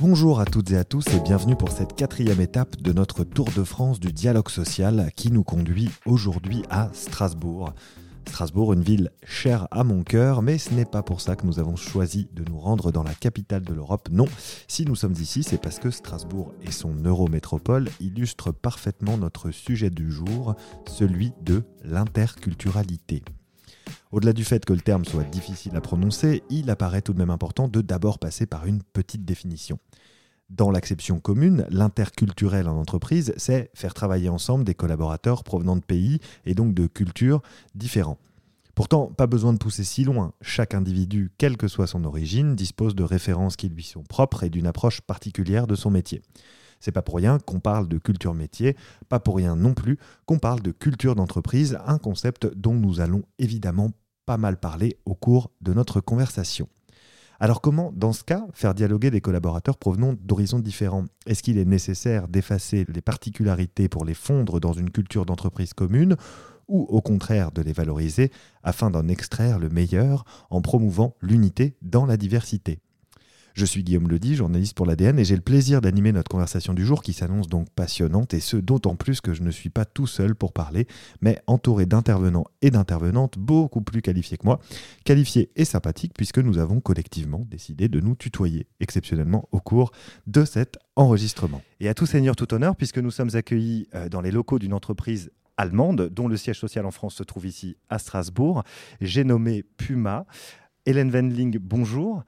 Bonjour à toutes et à tous et bienvenue pour cette quatrième étape de notre Tour de France du dialogue social qui nous conduit aujourd'hui à Strasbourg. Strasbourg, une ville chère à mon cœur, mais ce n'est pas pour ça que nous avons choisi de nous rendre dans la capitale de l'Europe. Non, si nous sommes ici, c'est parce que Strasbourg et son eurométropole illustrent parfaitement notre sujet du jour, celui de l'interculturalité. Au-delà du fait que le terme soit difficile à prononcer, il apparaît tout de même important de d'abord passer par une petite définition. Dans l'acception commune, l'interculturel en entreprise, c'est faire travailler ensemble des collaborateurs provenant de pays et donc de cultures différents. Pourtant, pas besoin de pousser si loin. Chaque individu, quelle que soit son origine, dispose de références qui lui sont propres et d'une approche particulière de son métier. C'est pas pour rien qu'on parle de culture métier, pas pour rien non plus qu'on parle de culture d'entreprise, un concept dont nous allons évidemment pas mal parler au cours de notre conversation. Alors comment, dans ce cas, faire dialoguer des collaborateurs provenant d'horizons différents? Est-ce qu'il est nécessaire d'effacer les particularités pour les fondre dans une culture d'entreprise commune ou au contraire de les valoriser afin d'en extraire le meilleur en promouvant l'unité dans la diversité? Je suis Guillaume Ledy, journaliste pour l'ADN, et j'ai le plaisir d'animer notre conversation du jour qui s'annonce donc passionnante, et ce d'autant plus que je ne suis pas tout seul pour parler, mais entouré d'intervenants et d'intervenantes beaucoup plus qualifiés que moi, qualifiés et sympathiques puisque nous avons collectivement décidé de nous tutoyer exceptionnellement au cours de cet enregistrement. Et à tout seigneur, tout honneur, puisque nous sommes accueillis euh, dans les locaux d'une entreprise allemande, dont le siège social en France se trouve ici à Strasbourg. J'ai nommé Puma. Hélène Wendling, bonjour.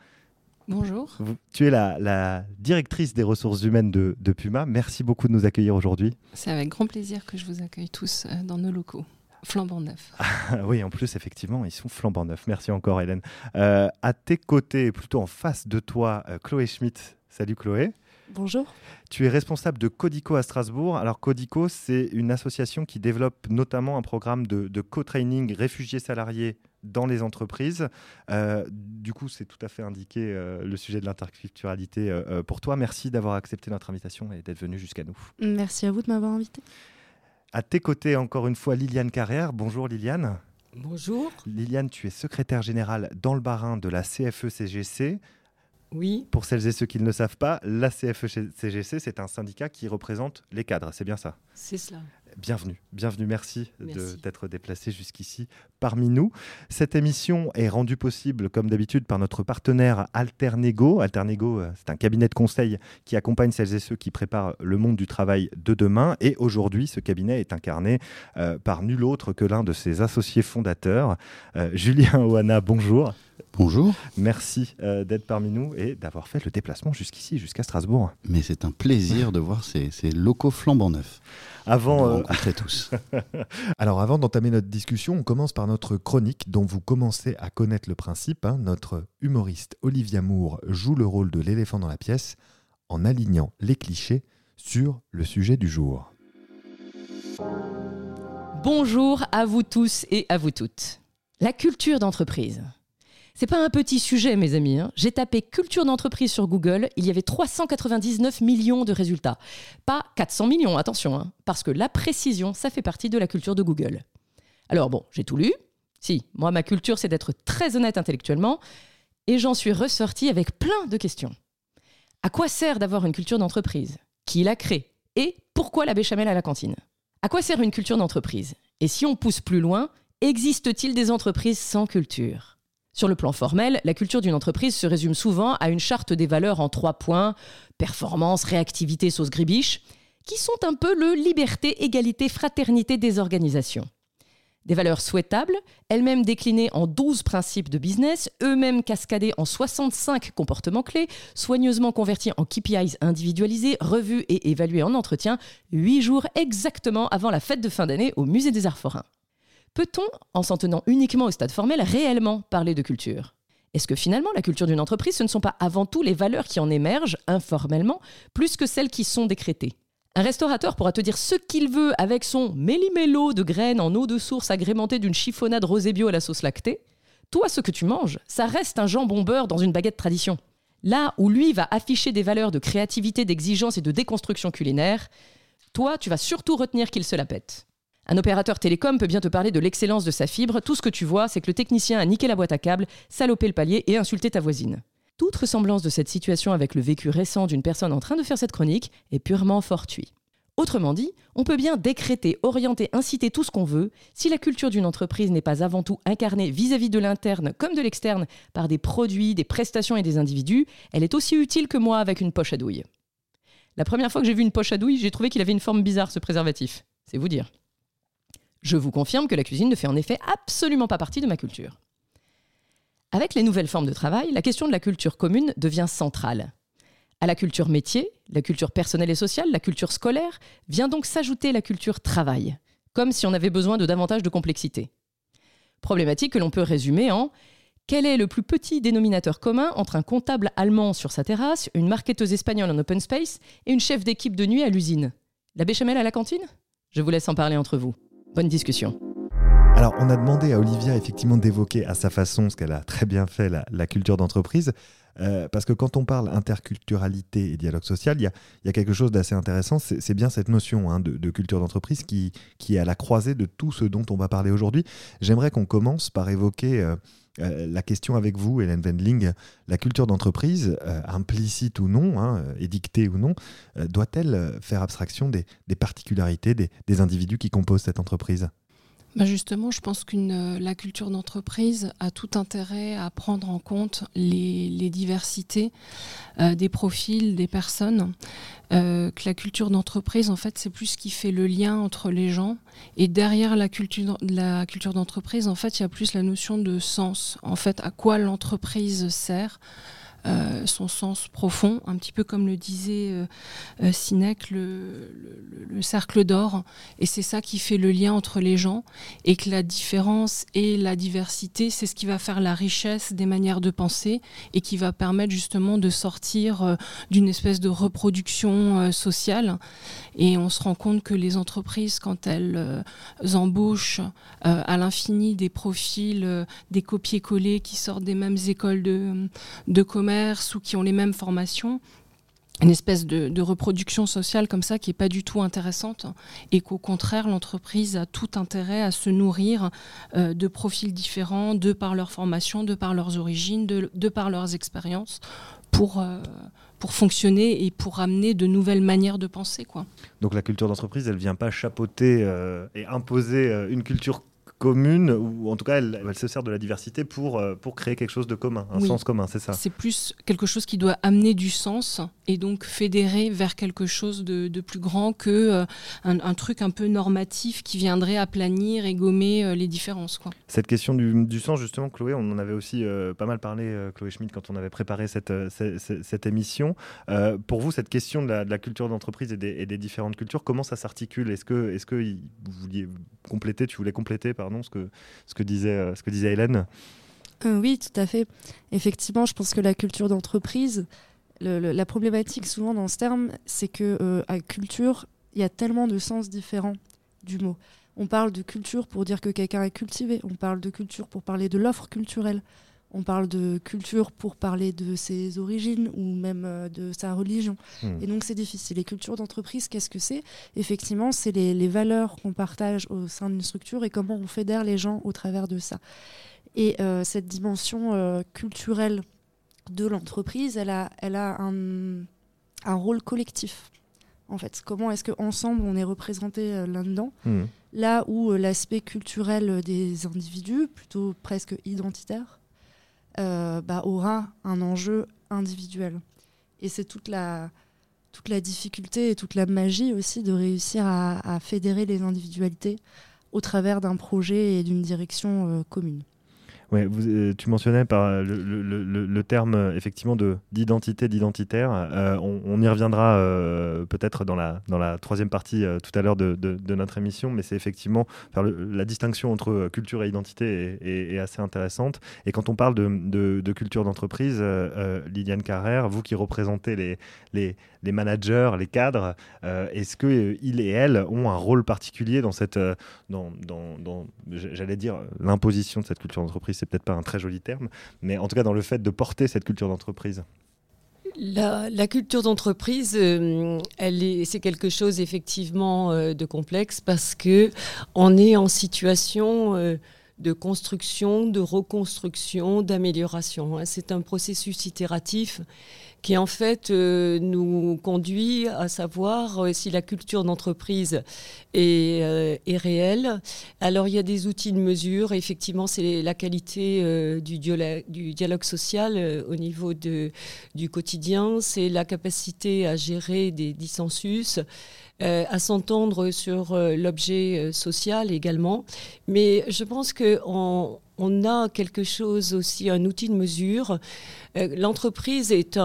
Bonjour. Tu es la, directrice des ressources humaines de, Puma. Merci beaucoup de nous accueillir aujourd'hui. C'est avec grand plaisir que je vous accueille tous euh, dans nos locaux. Flambant neufs. oui, en plus, effectivement, ils sont flambant neufs. Merci encore, Hélène. Euh, à tes côtés, plutôt en face de toi, euh, Chloé Schmitt. Salut, Chloé. Bonjour. Tu es responsable de Codico à Strasbourg. Alors Codico, c'est une association qui développe notamment un programme de, de co-training réfugiés salariés dans les entreprises. Euh, du coup, c'est tout à fait indiqué euh, le sujet de l'interculturalité euh, pour toi. Merci d'avoir accepté notre invitation et d'être venu jusqu'à nous. Merci à vous de m'avoir invité. À tes côtés, encore une fois, Liliane Carrère. Bonjour Liliane. Bonjour. Liliane, tu es secrétaire générale dans le Barin de la CFE-CGC. Oui. Pour celles et ceux qui ne le savent pas, la CFE-CGC, c'est un syndicat qui représente les cadres, c'est bien ça? C'est cela. Bienvenue, bienvenue, merci, d'être déplacé jusqu'ici parmi nous. Cette émission est rendue possible, comme d'habitude, par notre partenaire Alternego. Alternego, euh, c'est un cabinet de conseil qui accompagne celles et ceux qui préparent le monde du travail de demain. Et aujourd'hui, ce cabinet est incarné euh, par nul autre que l'un de ses associés fondateurs, euh, Julien Oana. Bonjour. Bonjour. Merci d'être parmi nous et d'avoir fait le déplacement jusqu'ici, jusqu'à Strasbourg. Mais c'est un plaisir de voir ces, ces locaux flambant neufs. Avant, euh... tous. Alors avant d'entamer notre discussion, on commence par notre chronique dont vous commencez à connaître le principe. Hein. Notre humoriste Olivia Moore joue le rôle de l'éléphant dans la pièce en alignant les clichés sur le sujet du jour. Bonjour à vous tous et à vous toutes. La culture d'entreprise. C'est pas un petit sujet, mes amis. Hein. J'ai tapé culture d'entreprise sur Google, il y avait 399 millions de résultats. Pas 400 millions, attention, hein, parce que la précision, ça fait partie de la culture de Google. Alors bon, j'ai tout lu. Si, moi, ma culture, c'est d'être très honnête intellectuellement, et j'en suis ressorti avec plein de questions. À quoi sert d'avoir une culture d'entreprise? Qui l'a crée Et pourquoi la béchamel à la cantine? À quoi sert une culture d'entreprise? Et si on pousse plus loin, existe-t-il des entreprises sans culture? Sur le plan formel, la culture d'une entreprise se résume souvent à une charte des valeurs en trois points performance, réactivité, sauce gribiche qui sont un peu le liberté, égalité, fraternité des organisations. Des valeurs souhaitables, elles-mêmes déclinées en 12 principes de business, eux-mêmes cascadés en 65 comportements clés, soigneusement convertis en KPIs individualisés, revus et évalués en entretien, 8 jours exactement avant la fête de fin d'année au Musée des Arts Forains. Peut-on, en s'en tenant uniquement au stade formel, réellement parler de culture? Est-ce que finalement la culture d'une entreprise, ce ne sont pas avant tout les valeurs qui en émergent informellement, plus que celles qui sont décrétées? Un restaurateur pourra te dire ce qu'il veut avec son méli-mélo de graines en eau de source agrémentée d'une chiffonnade rosé bio à la sauce lactée. Toi, ce que tu manges, ça reste un jambon beurre dans une baguette tradition. Là où lui va afficher des valeurs de créativité, d'exigence et de déconstruction culinaire, toi, tu vas surtout retenir qu'il se la pète. Un opérateur télécom peut bien te parler de l'excellence de sa fibre. Tout ce que tu vois, c'est que le technicien a niqué la boîte à câbles, salopé le palier et insulté ta voisine. Toute ressemblance de cette situation avec le vécu récent d'une personne en train de faire cette chronique est purement fortuit. Autrement dit, on peut bien décréter, orienter, inciter tout ce qu'on veut, si la culture d'une entreprise n'est pas avant tout incarnée vis-à-vis de l'interne comme de l'externe par des produits, des prestations et des individus, elle est aussi utile que moi avec une poche à douille. La première fois que j'ai vu une poche à douille, j'ai trouvé qu'il avait une forme bizarre ce préservatif. C'est vous dire. Je vous confirme que la cuisine ne fait en effet absolument pas partie de ma culture. Avec les nouvelles formes de travail, la question de la culture commune devient centrale. À la culture métier, la culture personnelle et sociale, la culture scolaire, vient donc s'ajouter la culture travail, comme si on avait besoin de davantage de complexité. Problématique que l'on peut résumer en quel est le plus petit dénominateur commun entre un comptable allemand sur sa terrasse, une marketeuse espagnole en open space et une chef d'équipe de nuit à l'usine? La béchamel à la cantine? Je vous laisse en parler entre vous. Bonne discussion. Alors, on a demandé à Olivia effectivement d'évoquer à sa façon, ce qu'elle a très bien fait, la, culture d'entreprise. Euh, parce que quand on parle interculturalité et dialogue social, il y a, quelque chose d'assez intéressant. C'est bien cette notion hein, de, culture d'entreprise qui, est à la croisée de tout ce dont on va parler aujourd'hui. J'aimerais qu'on commence par évoquer euh, euh, la question avec vous, Hélène Wendling. La culture d'entreprise, implicite ou non, hein, édictée ou non, doit-elle faire abstraction des, particularités des individus qui composent cette entreprise? Bah, justement, je pense que euh, la culture d'entreprise a tout intérêt à prendre en compte les, diversités euh, des profils, des personnes. Euh, que la culture d'entreprise, en fait, c'est plus ce qui fait le lien entre les gens. Et derrière la culture, la culture d'entreprise, en fait, il y a plus la notion de sens. En fait, à quoi l'entreprise sert euh, son sens profond, un petit peu comme le disait euh, euh Sinek, le, cercle d'or. Et c'est ça qui fait le lien entre les gens et que la différence et la diversité, c'est ce qui va faire la richesse des manières de penser et qui va permettre justement de sortir euh, d'une espèce de reproduction sociale. Et on se rend compte que les entreprises, quand elles embauchent à l'infini des profils, des copier-coller qui sortent des mêmes écoles de, de commerce, ou qui ont les mêmes formations, une espèce de, reproduction sociale comme ça qui n'est pas du tout intéressante et qu'au contraire l'entreprise a tout intérêt à se nourrir euh, de profils différents de par leur formation, de par leurs origines, de, par leurs expériences pour, euh, pour fonctionner et pour amener de nouvelles manières de penser. Quoi. Donc la culture d'entreprise, elle ne vient pas chapeauter euh, et imposer une culture commune, ou en tout cas, elle, se sert de la diversité pour, euh, pour créer quelque chose de commun, un sens commun, c'est ça. C'est plus quelque chose qui doit amener du sens et donc fédérer vers quelque chose de, de plus grand que euh, un, truc un peu normatif qui viendrait aplanir et gommer euh, les différences. Quoi. Cette question du, du, sens, justement, Chloé, on en avait aussi pas mal parlé, Chloé Schmidt, quand on avait préparé cette, cette, cette émission. pour vous, cette question de la, de la culture d'entreprise et des, et des, différentes cultures, comment ça s'articule? Est-ce que, est -ce que vous vouliez compléter, tu voulais compléter, pardon ce que, ce que, disait, euh, ce que disait Hélène? Euh, Oui, tout à fait. Effectivement, je pense que la culture d'entreprise, la problématique souvent dans ce terme, c'est que euh, à culture, il y a tellement de sens différents du mot. On parle de culture pour dire que quelqu'un est cultivé, on parle de culture pour parler de l'offre culturelle, on parle de culture pour parler de ses origines ou même euh, de sa religion. Hmm. Et donc c'est difficile. Les cultures d'entreprise, qu'est-ce que c'est? Effectivement, c'est les, valeurs qu'on partage au sein d'une structure et comment on fédère les gens au travers de ça. Et euh, cette dimension euh, culturelle de l'entreprise, elle a, elle a un, rôle collectif. En fait, comment est-ce qu'ensemble on est représenté là-dedans hmm. Là où l'aspect culturel des individus, plutôt presque identitaire, euh, bah, aura un enjeu individuel. Et c'est toute la, toute la difficulté et toute la magie aussi de réussir à fédérer les individualités au travers d'un projet et d'une direction euh, commune. Ouais, euh, tu mentionnais euh, le, terme euh, effectivement de d'identité d'identitaire. on, y reviendra peut-être dans la dans la troisième partie tout à l'heure de, de, notre émission, mais c'est effectivement la distinction entre culture et identité est, assez intéressante. Et quand on parle de, culture d'entreprise, Liliane Carrère, vous qui représentez les les, les managers, les cadres, est-ce que ils et elles ont un rôle particulier dans cette dans, dans j'allais dire l'imposition de cette culture d'entreprise? C'est peut-être pas un très joli terme, mais en tout cas dans le fait de porter cette culture d'entreprise la, culture d'entreprise, euh, c'est quelque chose effectivement euh, de complexe parce que on est en situation euh, de construction, de reconstruction, d'amélioration. Hein. C'est un processus itératif qui en fait euh, nous conduit à savoir euh, si la culture d'entreprise est, euh, est, réelle. Alors il y a des outils de mesure, effectivement c'est la qualité du, dialogue, du, dialogue social au niveau de, du quotidien, c'est la capacité à gérer des dissensus. À s'entendre sur l'objet social également. Mais je pense qu'on on a quelque chose aussi, un outil de mesure. Euh, l'entreprise est,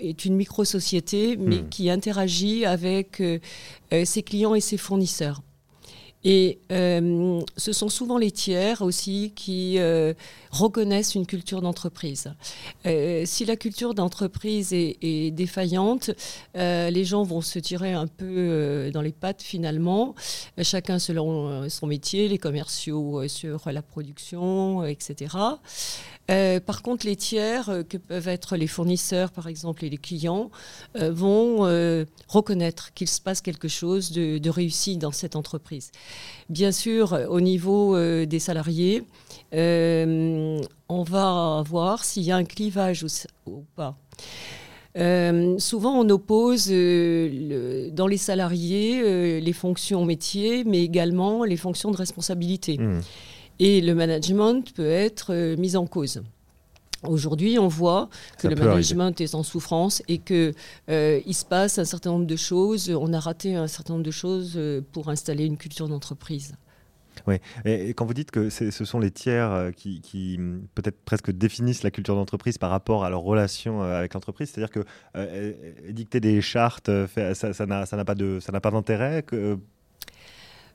est une micro-société, mais hmm. qui interagit avec euh, euh, ses clients et ses fournisseurs. Et euh, ce sont souvent les tiers aussi qui euh, reconnaissent une culture d'entreprise. Euh, si la culture d'entreprise est, est, défaillante, les gens vont se tirer un peu dans les pattes finalement, chacun selon son métier, les commerciaux sur la production, etc. Euh, par contre, les tiers, euh, que peuvent être les fournisseurs, par exemple, et les clients, euh, vont reconnaître qu'il se passe quelque chose de, réussi dans cette entreprise. Bien sûr, au niveau des salariés, on va voir s'il y a un clivage ou, pas. souvent, on oppose dans les salariés les fonctions métiers, mais également les fonctions de responsabilité. Mmh et le management peut être euh, mis en cause. Aujourd'hui, on voit que le management est en souffrance et qu'il euh, se passe un certain nombre de choses. On a raté un certain nombre de choses euh, pour installer une culture d'entreprise. Oui, et, quand vous dites que ce sont les tiers qui, peut-être presque définissent la culture d'entreprise par rapport à leur relation avec l'entreprise, c'est-à-dire que dicter des chartes, ça n'a pas d'intérêt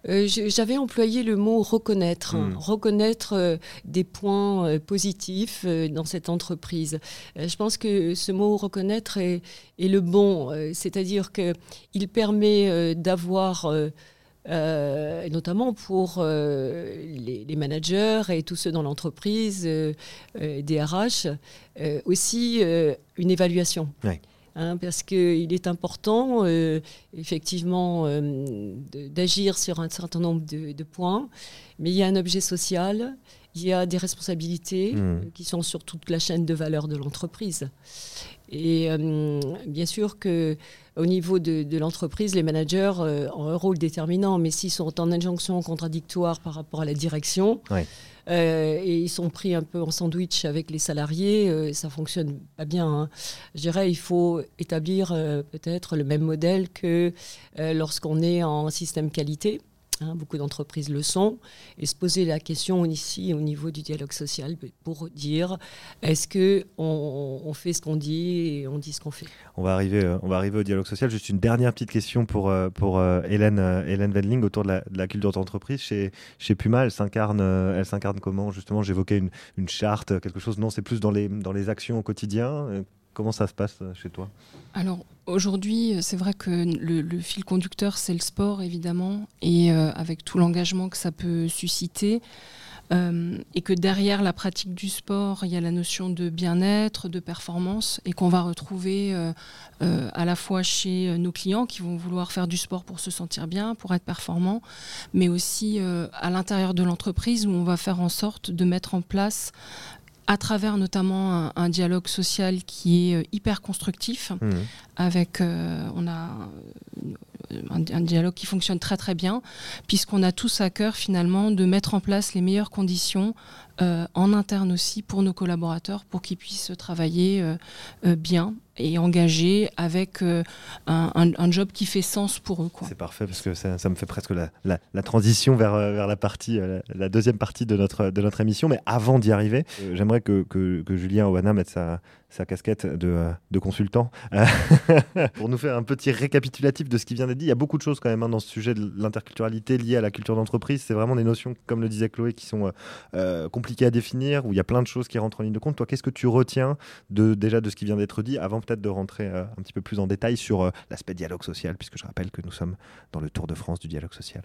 euh, j'avais employé le mot reconnaître, hmm. reconnaître euh, des points euh, positifs dans cette entreprise. je pense que ce mot reconnaître est, le bon, c'est-à-dire qu'il permet d'avoir, notamment pour les, managers et tous ceux dans l'entreprise, des RH, aussi une évaluation. Hein, parce qu'il est important, euh, effectivement, euh, d'agir sur un certain nombre de, points, mais il y a un objet social, il y a des responsabilités mmh. euh, qui sont sur toute la chaîne de valeur de l'entreprise. Et bien sûr que au niveau de, l'entreprise, les managers ont un rôle déterminant, mais s'ils sont en injonction contradictoire par rapport à la direction, euh, et ils sont pris un peu en sandwich avec les salariés, euh, ça fonctionne pas bien. Hein. Je dirais il faut établir euh, peut-être le même modèle que lorsqu'on est en système qualité. Hein, beaucoup d'entreprises le sont, et se poser la question ici au niveau du dialogue social pour dire est-ce que on, fait ce qu'on dit et on dit ce qu'on fait? On va arriver, euh, on va arriver au dialogue social. Juste une dernière petite question pour euh, pour euh, Hélène Hélène Wendling autour de la, culture d'entreprise chez chez Puma. Elle s'incarne, elle s'incarne comment? Justement J'évoquais une, une charte, quelque chose. Non, c'est plus dans les dans les actions au quotidien. Comment ça se passe chez toi? Alors aujourd'hui, c'est vrai que le, fil conducteur, c'est le sport évidemment, et euh, avec tout l'engagement que ça peut susciter. Euh, et que derrière la pratique du sport, il y a la notion de bien-être, de performance, et qu'on va retrouver euh, à la fois chez nos clients qui vont vouloir faire du sport pour se sentir bien, pour être performants, mais aussi à l'intérieur de l'entreprise où on va faire en sorte de mettre en place à travers notamment un, dialogue social qui est euh, hyper constructif, mmh. avec euh, on a euh, un, dialogue qui fonctionne très très bien, puisqu'on a tous à cœur finalement de mettre en place les meilleures conditions en interne aussi pour nos collaborateurs, pour qu'ils puissent travailler bien et engagés avec euh, un, job qui fait sens pour eux. C'est parfait parce que ça, me fait presque la, la, transition vers, euh, vers la, partie, euh, la, deuxième partie de notre, de notre émission. Mais avant d'y arriver, j'aimerais que, que, que, Julien Owana mette sa, sa casquette de, euh, de consultant euh, pour nous faire un petit récapitulatif de ce qui vient d'être dit. Il y a beaucoup de choses quand même hein, dans ce sujet de l'interculturalité liée à la culture d'entreprise. C'est vraiment des notions, comme le disait Chloé, qui sont euh, compliquées à définir, où il y a plein de choses qui rentrent en ligne de compte. Toi, qu'est-ce que tu retiens de, déjà de ce qui vient d'être dit, avant peut-être de rentrer un petit peu plus en détail sur l'aspect dialogue social, puisque je rappelle que nous sommes dans le Tour de France du dialogue social?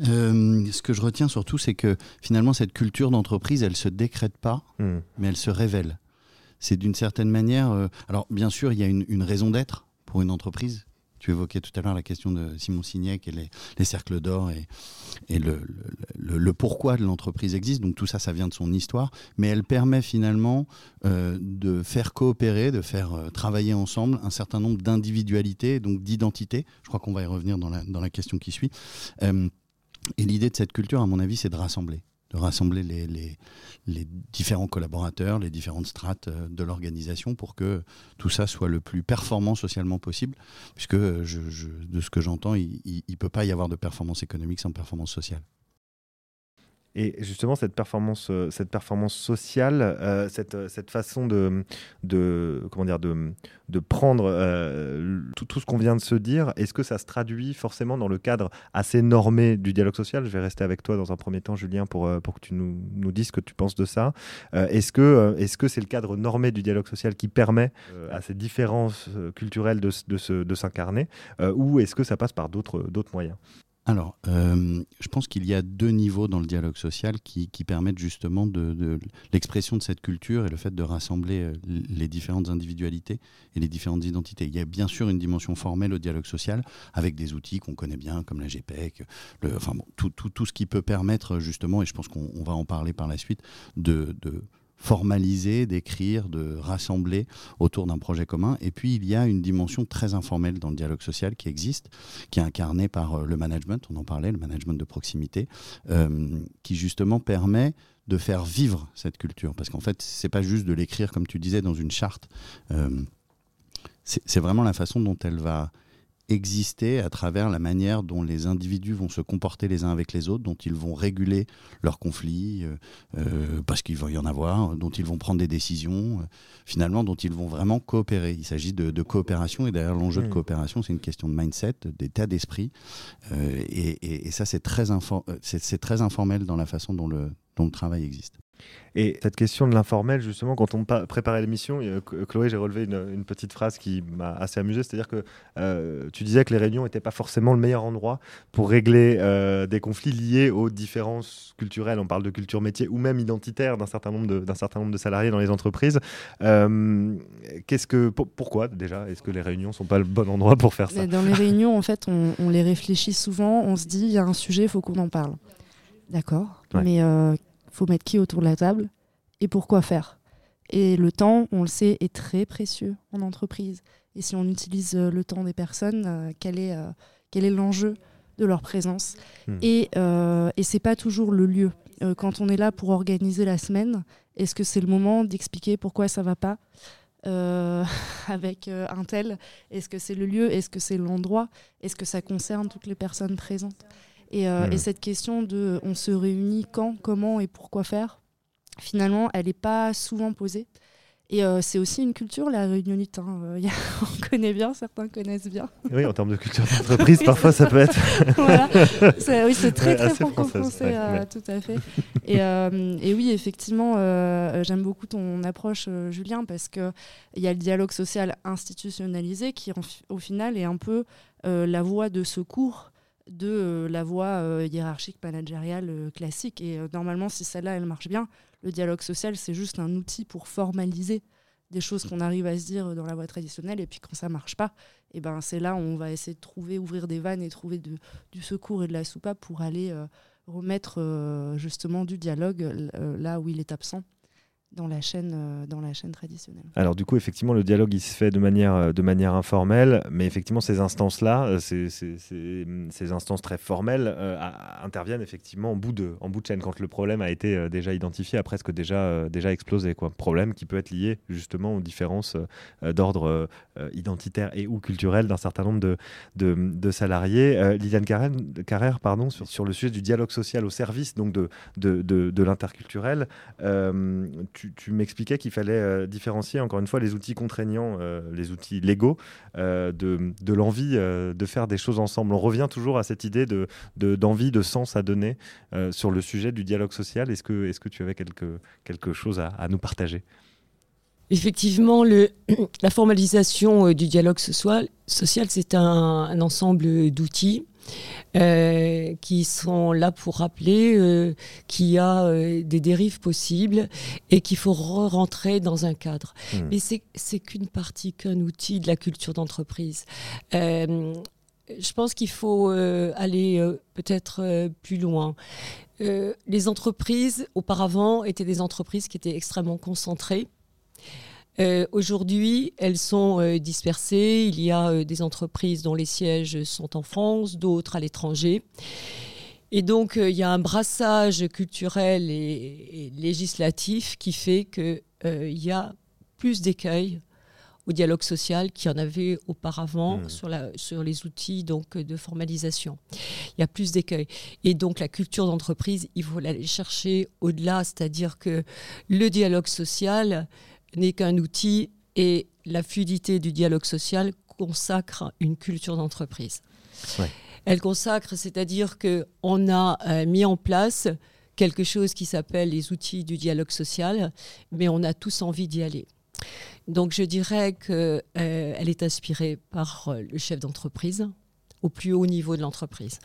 Ce que je retiens surtout, c'est que finalement, cette culture d'entreprise, elle ne se décrète pas, hmm. mais elle se révèle c'est d'une certaine manière. Euh, alors, bien sûr, il y a une, raison d'être pour une entreprise. Tu évoquais tout à l'heure la question de Simon Signac et les, cercles d'or et, le, pourquoi de l'entreprise existe. Donc tout ça, ça vient de son histoire, mais elle permet finalement euh, de faire coopérer, de faire euh, travailler ensemble un certain nombre d'individualités, donc d'identités. Je crois qu'on va y revenir dans la, dans la question qui suit. Euh, et l'idée de cette culture, à mon avis, c'est de rassembler de rassembler les, différents collaborateurs, les différentes strates euh, de l'organisation pour que tout ça soit le plus performant socialement possible, puisque je, de ce que j'entends, il ne peut pas y avoir de performance économique sans performance sociale. Et justement, cette performance, euh, cette performance sociale, euh, cette, euh, cette, façon de, comment dire, de, de prendre tout, ce qu'on vient de se dire, est-ce que ça se traduit forcément dans le cadre assez normé du dialogue social? Je vais rester avec toi dans un premier temps, Julien, pour, pour que tu nous, nous dises ce que tu penses de ça. est-ce que est-ce que c'est le cadre normé du dialogue social qui permet à ces différences culturelles de, de s'incarner, ou est-ce que ça passe par d'autres moyens? Alors, euh, je pense qu'il y a deux niveaux dans le dialogue social qui, permettent justement de, l'expression de cette culture et le fait de rassembler euh, les différentes individualités et les différentes identités. Il y a bien sûr une dimension formelle au dialogue social avec des outils qu'on connaît bien comme la GPEC, enfin tout, tout, tout, ce qui peut permettre justement, et je pense qu'on va en parler par la suite, de formaliser, d'écrire, de rassembler autour d'un projet commun. Et puis, il y a une dimension très informelle dans le dialogue social qui existe, qui est incarnée par euh, le management, on en parlait, le management de proximité, euh, qui justement permet de faire vivre cette culture. Parce qu'en fait, c'est pas juste de l'écrire, comme tu disais, dans une charte. Euh, c'est vraiment la façon dont elle va exister à travers la manière dont les individus vont se comporter les uns avec les autres, dont ils vont réguler leurs conflits, euh, euh, parce qu'il va y en avoir, dont ils vont prendre des décisions, euh, finalement, dont ils vont vraiment coopérer. Il s'agit de, coopération, et derrière l'enjeu de mmh. coopération, c'est une question de mindset, d'état d'esprit, et, et, ça, c'est très, c'est très informel dans la façon dont le, dont le travail existe. Et cette question de l'informel, justement, quand on préparait l'émission, Chloé, j'ai relevé une, petite phrase qui m'a assez amusé, c'est-à-dire que euh, tu disais que les réunions n'étaient pas forcément le meilleur endroit pour régler euh, des conflits liés aux différences culturelles. On parle de culture métier ou même identitaire d'un certain nombre de, d'un certain nombre de salariés dans les entreprises. Euh, qu'est-ce que, pourquoi déjà Est-ce que les réunions sont pas le bon endroit pour faire ça? Dans les réunions, en fait, on, les réfléchit souvent. On se dit, il y a un sujet, il faut qu'on en parle. D'accord? Mais faut mettre qui autour de la table et pourquoi faire. Et le temps, on le sait, est très précieux en entreprise. Et si on utilise euh, le temps des personnes, euh, quel est, euh, quel est l'enjeu de leur présence hmm. Et, euh, et c'est pas toujours le lieu. quand on est là pour organiser la semaine, est-ce que c'est le moment d'expliquer pourquoi ça va pas avec un tel? Est-ce que c'est le lieu? Est-ce que c'est l'endroit? Est-ce que ça concerne toutes les personnes présentes? Euh, et, hmm. cette question de on se réunit quand, comment et pourquoi faire, finalement, elle n'est pas souvent posée. Et euh, c'est aussi une culture, la réunionite. Hein. Euh, on connaît bien, certains connaissent bien. Oui, en termes de culture d'entreprise, parfois ça peut être. voilà. Oui, c'est très, très franco-français, tout à fait. Et, et oui, effectivement, j'aime beaucoup ton approche, Julien, parce qu'il y a le dialogue social institutionnalisé qui, au final, est un peu la voie de secours de euh, la voie euh, hiérarchique managériale euh, classique. Et normalement, si celle-là, elle marche bien, le dialogue social, c'est juste un outil pour formaliser des choses qu'on arrive à se dire dans la voie traditionnelle. Et puis quand ça marche pas, et eh ben, c'est là où on va essayer de trouver, ouvrir des vannes et trouver du secours et de la soupape pour aller remettre justement du dialogue là où il est absent dans la chaîne, euh, dans la chaîne traditionnelle. Alors du coup, effectivement, le dialogue, il se fait de manière, euh, de manière informelle, mais effectivement, ces instances-là, euh, ces, ces, ces, instances très formelles, interviennent effectivement en bout, de, en bout de chaîne, quand le problème a été déjà identifié, a presque déjà, déjà explosé. Quoi. Problème qui peut être lié justement aux différences d'ordre identitaire et ou culturel d'un certain nombre de, de, de salariés. Liliane Carrère, pardon, sur, le sujet du dialogue social au service donc de, de, de l'interculturel, tu tu, m'expliquais qu'il fallait euh, différencier, encore une fois, les outils contraignants, euh, les outils légaux, euh, de, de l'envie de faire des choses ensemble. On revient toujours à cette idée d'envie, de, de, sens à donner sur le sujet du dialogue social. Est-ce que, est que tu avais quelque, quelque chose à, nous partager? Effectivement, le, la formalisation du dialogue social, social c'est un ensemble d'outils euh, qui sont là pour rappeler euh, qu'il y a euh, des dérives possibles et qu'il faut re-rentrer dans un cadre. Hmm. Mais c'est qu'une partie, qu'un outil de la culture d'entreprise. Je pense qu'il faut aller peut-être plus loin. Les entreprises, auparavant, étaient des entreprises qui étaient extrêmement concentrées. Euh, Aujourd'hui, elles sont euh, dispersées. Il y a euh, des entreprises dont les sièges sont en France, d'autres à l'étranger. Et donc, il y a un brassage culturel et, et législatif qui fait qu'il y a plus d'écueil au dialogue social qu'il y en avait auparavant Mmh. sur, la, sur les outils donc, de formalisation. Il y a plus d'écueil. Et donc, la culture d'entreprise, il faut l'aller chercher au-delà, c'est-à-dire que le dialogue social n'est qu'un outil et la fluidité du dialogue social consacre une culture d'entreprise. Ouais. Elle consacre, c'est-à-dire que on a euh, mis en place quelque chose qui s'appelle les outils du dialogue social, mais on a tous envie d'y aller. Donc je dirais qu'elle est inspirée par euh, le chef d'entreprise au plus haut niveau de l'entreprise.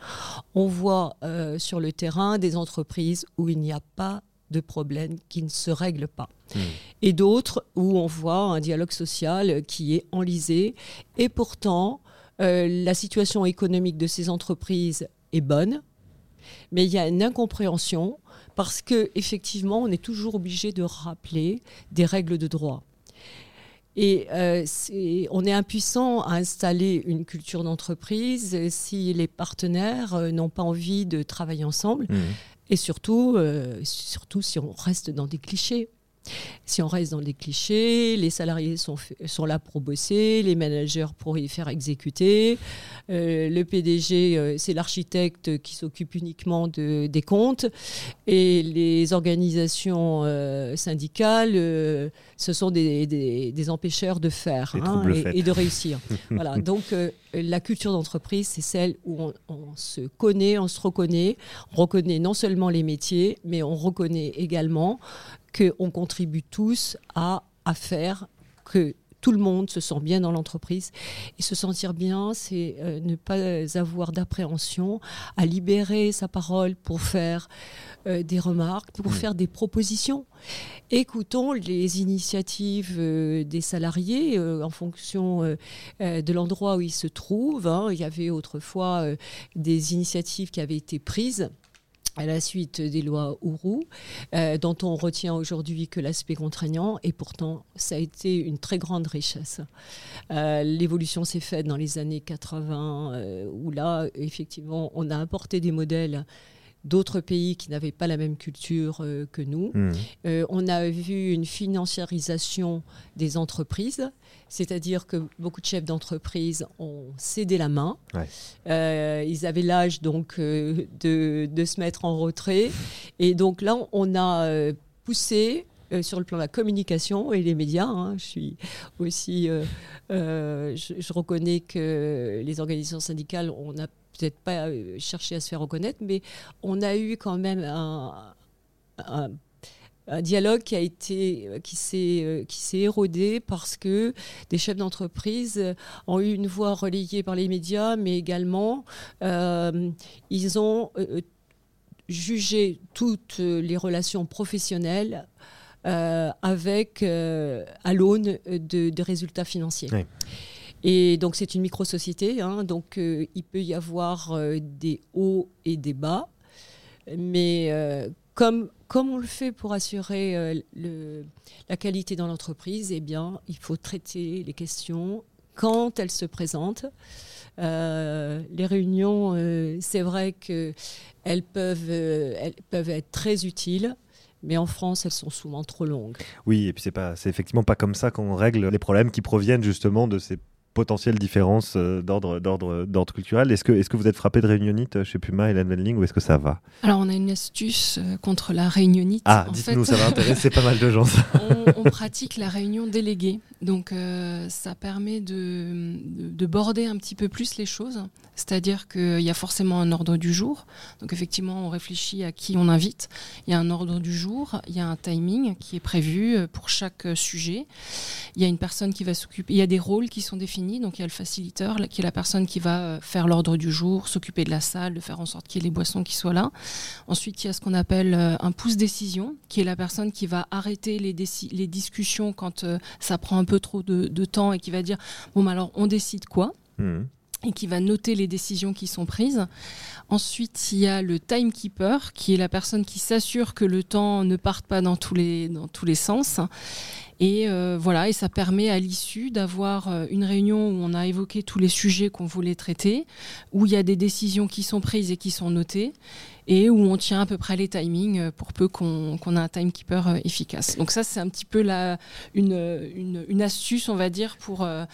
On voit euh, sur le terrain des entreprises où il n'y a pas de problème qui ne se règle pas. Hmm. Et d'autres où on voit un dialogue social qui est enlisé. Et pourtant, euh, la situation économique de ces entreprises est bonne, mais il y a une incompréhension parce que effectivement, on est toujours obligé de rappeler des règles de droit. Et euh, on est impuissant à installer une culture d'entreprise si les partenaires euh, n'ont pas envie de travailler ensemble. Hmm. Et surtout, euh, surtout si on reste dans des clichés. Si on reste dans des clichés, les salariés sont, sont là pour bosser, les managers pour y faire exécuter, euh, le PDG, euh, c'est l'architecte qui s'occupe uniquement de, des comptes, et les organisations euh, syndicales, ce sont des, des- des empêcheurs de faire hein, et, et de réussir. voilà. Donc, la culture d'entreprise, c'est celle où on, se connaît, on se reconnaît, on reconnaît non seulement les métiers, mais on reconnaît également qu'on contribue tous à faire que tout le monde se sent bien dans l'entreprise. Et se sentir bien, c'est euh, ne pas avoir d'appréhension, à libérer sa parole pour faire euh, des remarques, pour Mm. faire des propositions. Écoutons les initiatives euh, des salariés en fonction de l'endroit où ils se trouvent. hein. Il y avait autrefois des initiatives qui avaient été prises à la suite des lois Ourou, euh, dont on retient aujourd'hui que l'aspect contraignant, et pourtant ça a été une très grande richesse. Euh, L'évolution s'est faite dans les années 80, euh, où là, effectivement, on a importé des modèles d'autres pays qui n'avaient pas la même culture euh, que nous. Hmm. Euh, on a vu une financiarisation des entreprises, c'est-à-dire que beaucoup de chefs d'entreprise ont cédé la main. Ouais. Euh, ils avaient l'âge donc de, de se mettre en retrait. Et donc là, on a poussé euh, sur le plan de la communication et les médias. hein. je suis aussi, euh, euh, je, je reconnais que les organisations syndicales, on n'a peut-être pas euh, cherché à se faire reconnaître, mais on a eu quand même un, dialogue qui a été euh, qui s'est euh, qui s'est érodé parce que des chefs d'entreprise ont eu une voix relayée par les médias, mais également ils ont jugé toutes les relations professionnelles avec à l'aune de, résultats financiers. Et donc c'est une micro-société, hein, donc euh, il peut y avoir euh, des hauts et des bas, mais euh, comme, comme on le fait pour assurer la qualité dans l'entreprise, eh bien il faut traiter les questions quand elles se présentent. Les réunions, c'est vrai qu'elles peuvent, elles peuvent être très utiles, mais en France, elles sont souvent trop longues. Oui, et puis c'est pas, c'est effectivement pas comme ça qu'on règle les problèmes qui proviennent justement de ces potentielles différences euh, d'ordre, d'ordre, d'ordre culturel. Est-ce que, est-ce que vous êtes frappé de réunionnite chez Puma et Wendling ou est-ce que ça va? Alors, on a une astuce euh, contre la réunionnite. Ah, dites-nous, ça va intéresser pas mal de gens. ça. on, on pratique la réunion déléguée. Donc, euh, ça permet de, de, de border un petit peu plus les choses. C'est-à-dire qu'il y a forcément un ordre du jour. Donc, effectivement, on réfléchit à qui on invite. Il y a un ordre du jour, il y a un timing qui est prévu pour chaque sujet. Il y a une personne qui va s'occuper. Il y a des rôles qui sont définis Donc il y a le facilitateur, qui est la personne qui va euh, faire l'ordre du jour, s'occuper de la salle, de faire en sorte qu'il y ait les boissons qui soient là. Ensuite, il y a ce qu'on appelle euh, un pouce décision, qui est la personne qui va arrêter les, les discussions quand ça prend un peu trop de, temps et qui va dire bon, bah, alors on décide quoi mmh et qui va noter les décisions qui sont prises. Ensuite, il y a le timekeeper, qui est la personne qui s'assure que le temps ne parte pas dans tous les, dans tous les sens. Et euh, voilà, et ça permet à l'issue d'avoir euh, une réunion où on a évoqué tous les sujets qu'on voulait traiter, où il y a des décisions qui sont prises et qui sont notées, et où on tient à peu près les timings euh, pour peu qu'on ait un timekeeper euh, efficace. Donc ça, c'est un petit peu la, une, une, une, astuce, on va dire, pour euh,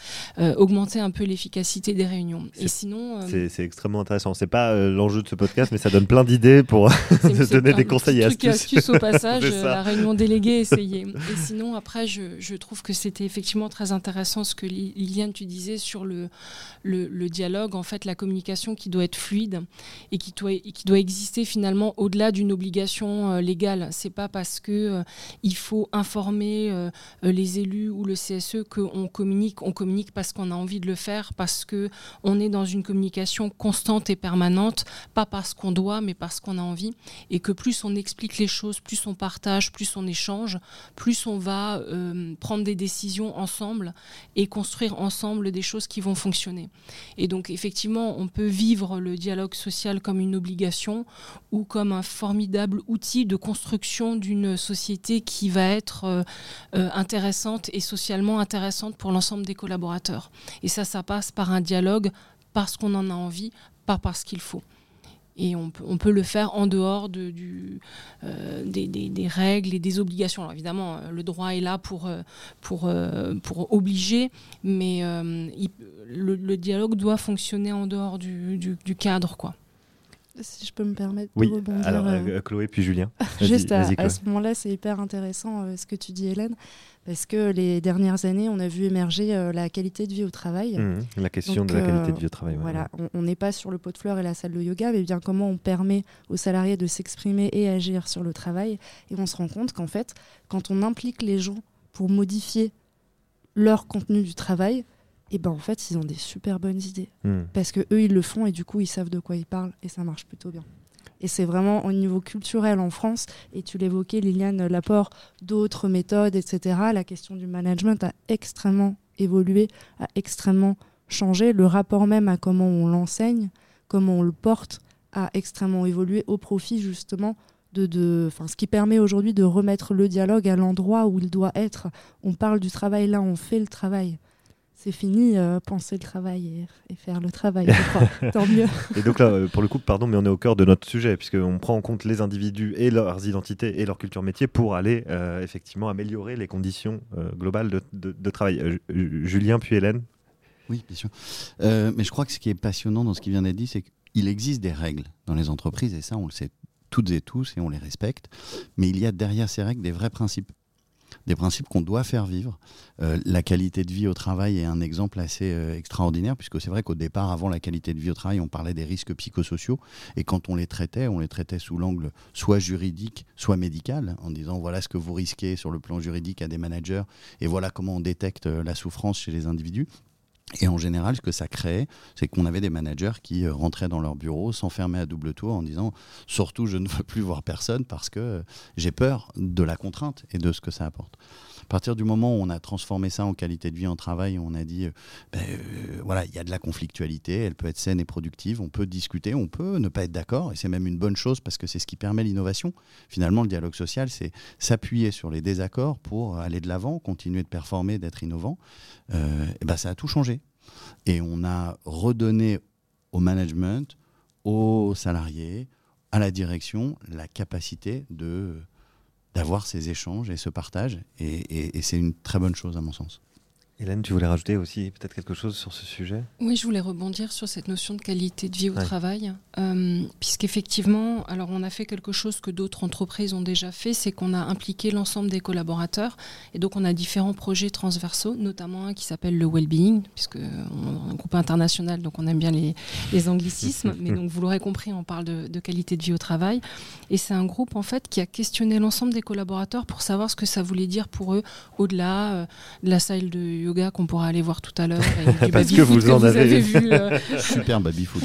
augmenter un peu l'efficacité des réunions. Et sinon, c'est extrêmement intéressant. C'est pas l'enjeu de ce podcast, mais ça donne plein d'idées pour donner des conseils et astuces. astuces au passage, la réunion déléguée, essayer. Et sinon, après, je, je trouve que c'était effectivement très intéressant ce que Liliane tu disais sur le, le, le, dialogue, en fait, la communication qui doit être fluide et qui doit, et qui doit exister finalement au-delà d'une obligation euh, légale. C'est pas parce que euh, il faut informer euh, les élus ou le CSE qu'on communique. On communique parce qu'on a envie de le faire, parce que on est dans une communication constante et permanente, pas parce qu'on doit, mais parce qu'on a envie. Et que plus on explique les choses, plus on partage, plus on échange, plus on va prendre des décisions ensemble et construire ensemble des choses qui vont fonctionner. Et donc effectivement, on peut vivre le dialogue social comme une obligation ou comme un formidable outil de construction d'une société qui va être euh, euh, intéressante et socialement intéressante pour l'ensemble des collaborateurs. Et ça, ça passe par un dialogue parce qu'on en a envie, pas parce qu'il faut. Et on peut, on peut, le faire en dehors de, euh, des, des, règles et des obligations. Alors évidemment, le droit est là pour, pour, pour obliger, mais le, dialogue doit fonctionner en dehors du, du, du cadre. quoi si je peux me permettre de rebondir. Alors, euh, euh, Chloé puis Julien. Juste à, ce moment-là, c'est hyper intéressant euh, ce que tu dis, Hélène, parce que les dernières années, on a vu émerger la qualité de vie au travail. Mmh, la question de la qualité de vie au travail. Voilà, on n'est pas sur le pot de fleurs et la salle de yoga, mais bien comment on permet aux salariés de s'exprimer et agir sur le travail. Et on se rend compte qu'en fait, quand on implique les gens pour modifier leur contenu du travail, et ben en fait ils ont des super bonnes idées hmm. parce que eux ils le font et du coup ils savent de quoi ils parlent et ça marche plutôt bien. Et c'est vraiment au niveau culturel en France, et tu l'évoquais Liliane, l'apport d'autres méthodes, etc. La question du management a extrêmement évolué, a extrêmement changé. Le rapport même à comment on l'enseigne, comment on le porte, a extrêmement évolué au profit justement de, de ce qui permet aujourd'hui de remettre le dialogue à l'endroit où il doit être. On parle du travail là, on fait le travail c'est fini, euh, penser le travail et, faire le travail. Tant mieux. Et donc là, euh, pour le coup, pardon, mais on est au cœur de notre sujet, puisqu'on prend en compte les individus et leurs identités et leur culture métier pour aller euh, effectivement améliorer les conditions globales de, de travail. Julien, puis Hélène Oui, bien sûr. mais je crois que ce qui est passionnant dans ce qui vient d'être dit, c'est qu'il existe des règles dans les entreprises, et ça, on le sait toutes et tous, et on les respecte. Mais il y a derrière ces règles des vrais principes des principes qu'on doit faire vivre. Euh, la qualité de vie au travail est un exemple assez euh, extraordinaire, puisque c'est vrai qu'au départ, avant la qualité de vie au travail, on parlait des risques psychosociaux, et quand on les traitait, on les traitait sous l'angle soit juridique, soit médical, en disant voilà ce que vous risquez sur le plan juridique à des managers, et voilà comment on détecte euh, la souffrance chez les individus. Et en général, ce que ça créait, c'est qu'on avait des managers qui euh, rentraient dans leur bureau, s'enfermaient à double tour en disant surtout je ne veux plus voir personne parce que j'ai peur de la contrainte et de ce que ça apporte. À partir du moment où on a transformé ça en qualité de vie en travail, on a dit, euh, ben, euh, voilà, il y a de la conflictualité, elle peut être saine et productive, on peut discuter, on peut ne pas être d'accord, et c'est même une bonne chose parce que c'est ce qui permet l'innovation. Finalement, le dialogue social, c'est s'appuyer sur les désaccords pour aller de l'avant, continuer de performer, d'être innovant. Euh, et ben, ça a tout changé. Et on a redonné au management, aux salariés, à la direction, la capacité de d'avoir ces échanges et ce partage. Et, c'est une très bonne chose à mon sens. Hélène, tu voulais rajouter aussi peut-être quelque chose sur ce sujet? Oui, je voulais rebondir sur cette notion de qualité de vie au travail, euh, puisqu'effectivement, alors on a fait quelque chose que d'autres entreprises ont déjà fait, c'est qu'on a impliqué l'ensemble des collaborateurs, et donc on a différents projets transversaux, notamment un qui s'appelle le well-being, puisque on est un groupe international, donc on aime bien les, anglicismes, mais donc vous l'aurez compris, on parle de, de, qualité de vie au travail, et c'est un groupe en fait qui a questionné l'ensemble des collaborateurs pour savoir ce que ça voulait dire pour eux, au-delà euh, de la salle de yoga qu'on pourra aller voir tout à l'heure. Parce que vous en avez, vu. Euh, Super baby-foot.